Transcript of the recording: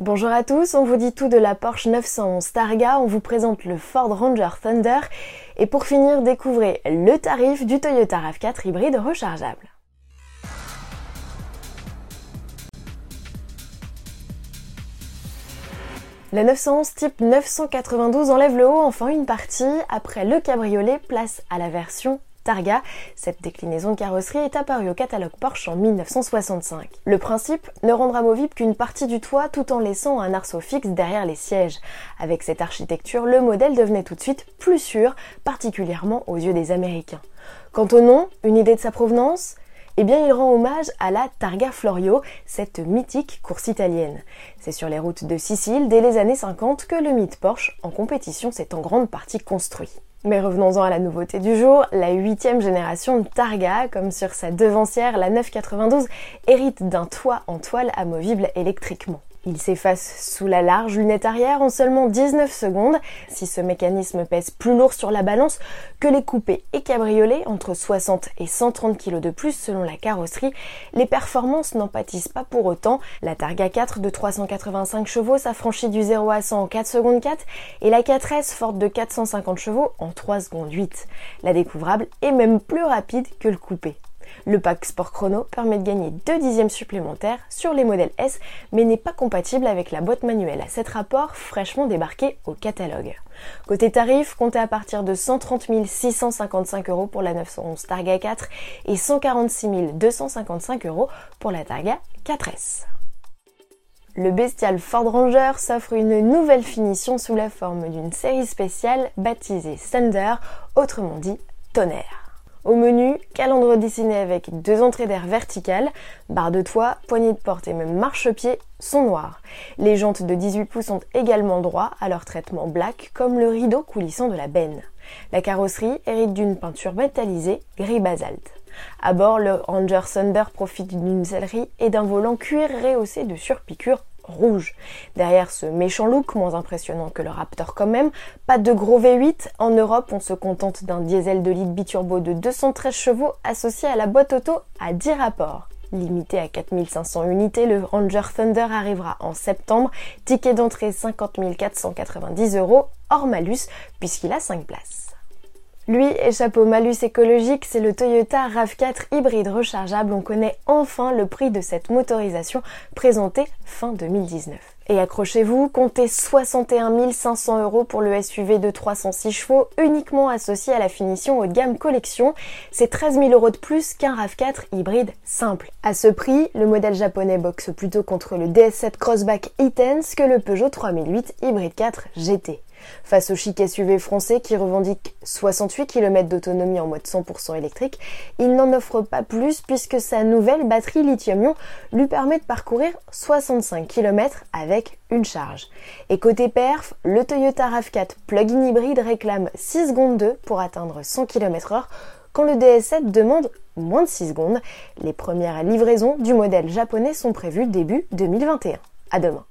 Bonjour à tous, on vous dit tout de la Porsche 911 Targa, on vous présente le Ford Ranger Thunder et pour finir découvrez le tarif du Toyota RAV4 hybride rechargeable. La 911 type 992 enlève le haut enfin une partie. Après le cabriolet, place à la version Targa. Cette déclinaison de carrosserie est apparue au catalogue Porsche en 1965. Le principe ne rendra movible qu'une partie du toit tout en laissant un arceau fixe derrière les sièges. Avec cette architecture, le modèle devenait tout de suite plus sûr, particulièrement aux yeux des Américains. Quant au nom, une idée de sa provenance? Eh bien, il rend hommage à la Targa Florio, cette mythique course italienne. C'est sur les routes de Sicile, dès les années 50, que le mythe Porsche en compétition s'est en grande partie construit. Mais revenons-en à la nouveauté du jour, la huitième génération Targa, comme sur sa devancière, la 992, hérite d'un toit en toile amovible électriquement. Il s'efface sous la large lunette arrière en seulement 19 secondes. Si ce mécanisme pèse plus lourd sur la balance que les coupés et cabriolets, entre 60 et 130 kg de plus selon la carrosserie, les performances n'en pâtissent pas pour autant. La Targa 4 de 385 chevaux s'affranchit du 0 à 100 en 4 secondes 4 et la 4S forte de 450 chevaux en 3 secondes 8. La découvrable est même plus rapide que le coupé. Le pack Sport Chrono permet de gagner 2 dixièmes supplémentaires sur les modèles S, mais n'est pas compatible avec la boîte manuelle à 7 rapports fraîchement débarquée au catalogue. Côté tarif, comptez à partir de 130 655 euros pour la 911 Targa 4 et 146 255 euros pour la Targa 4S. Le bestial Ford Ranger s'offre une nouvelle finition sous la forme d'une série spéciale baptisée Thunder, autrement dit tonnerre. Au menu, calandre dessiné avec deux entrées d'air verticales, barre de toit, poignée de porte et même marchepied sont noirs. Les jantes de 18 pouces sont également droits à leur traitement black comme le rideau coulissant de la benne. La carrosserie hérite d'une peinture métallisée gris basalte. À bord, le Ranger Thunder profite d'une sellerie et d'un volant cuir rehaussé de surpiqûres rouge. Derrière ce méchant look, moins impressionnant que le Raptor quand même, pas de gros V8. En Europe, on se contente d'un diesel de litre biturbo de 213 chevaux associé à la boîte auto à 10 rapports. Limité à 4500 unités, le Ranger Thunder arrivera en septembre. Ticket d'entrée 50 490 euros hors malus puisqu'il a 5 places. Lui échappe au malus écologique, c'est le Toyota RAV4 hybride rechargeable. On connaît enfin le prix de cette motorisation présentée fin 2019. Et accrochez-vous, comptez 61 500 euros pour le SUV de 306 chevaux uniquement associé à la finition haut de gamme collection. C'est 13 000 euros de plus qu'un RAV4 hybride simple. À ce prix, le modèle japonais boxe plutôt contre le DS7 Crossback e-Tense que le Peugeot 3008 hybride 4 GT. Face au chic SUV français qui revendique 68 km d'autonomie en mode 100% électrique, il n'en offre pas plus puisque sa nouvelle batterie lithium-ion lui permet de parcourir 65 km avec une charge. Et côté perf, le Toyota RAV4 plug-in hybride réclame 6 secondes 2 pour atteindre 100 km/h quand le DS7 demande moins de 6 secondes. Les premières livraisons du modèle japonais sont prévues début 2021. À demain.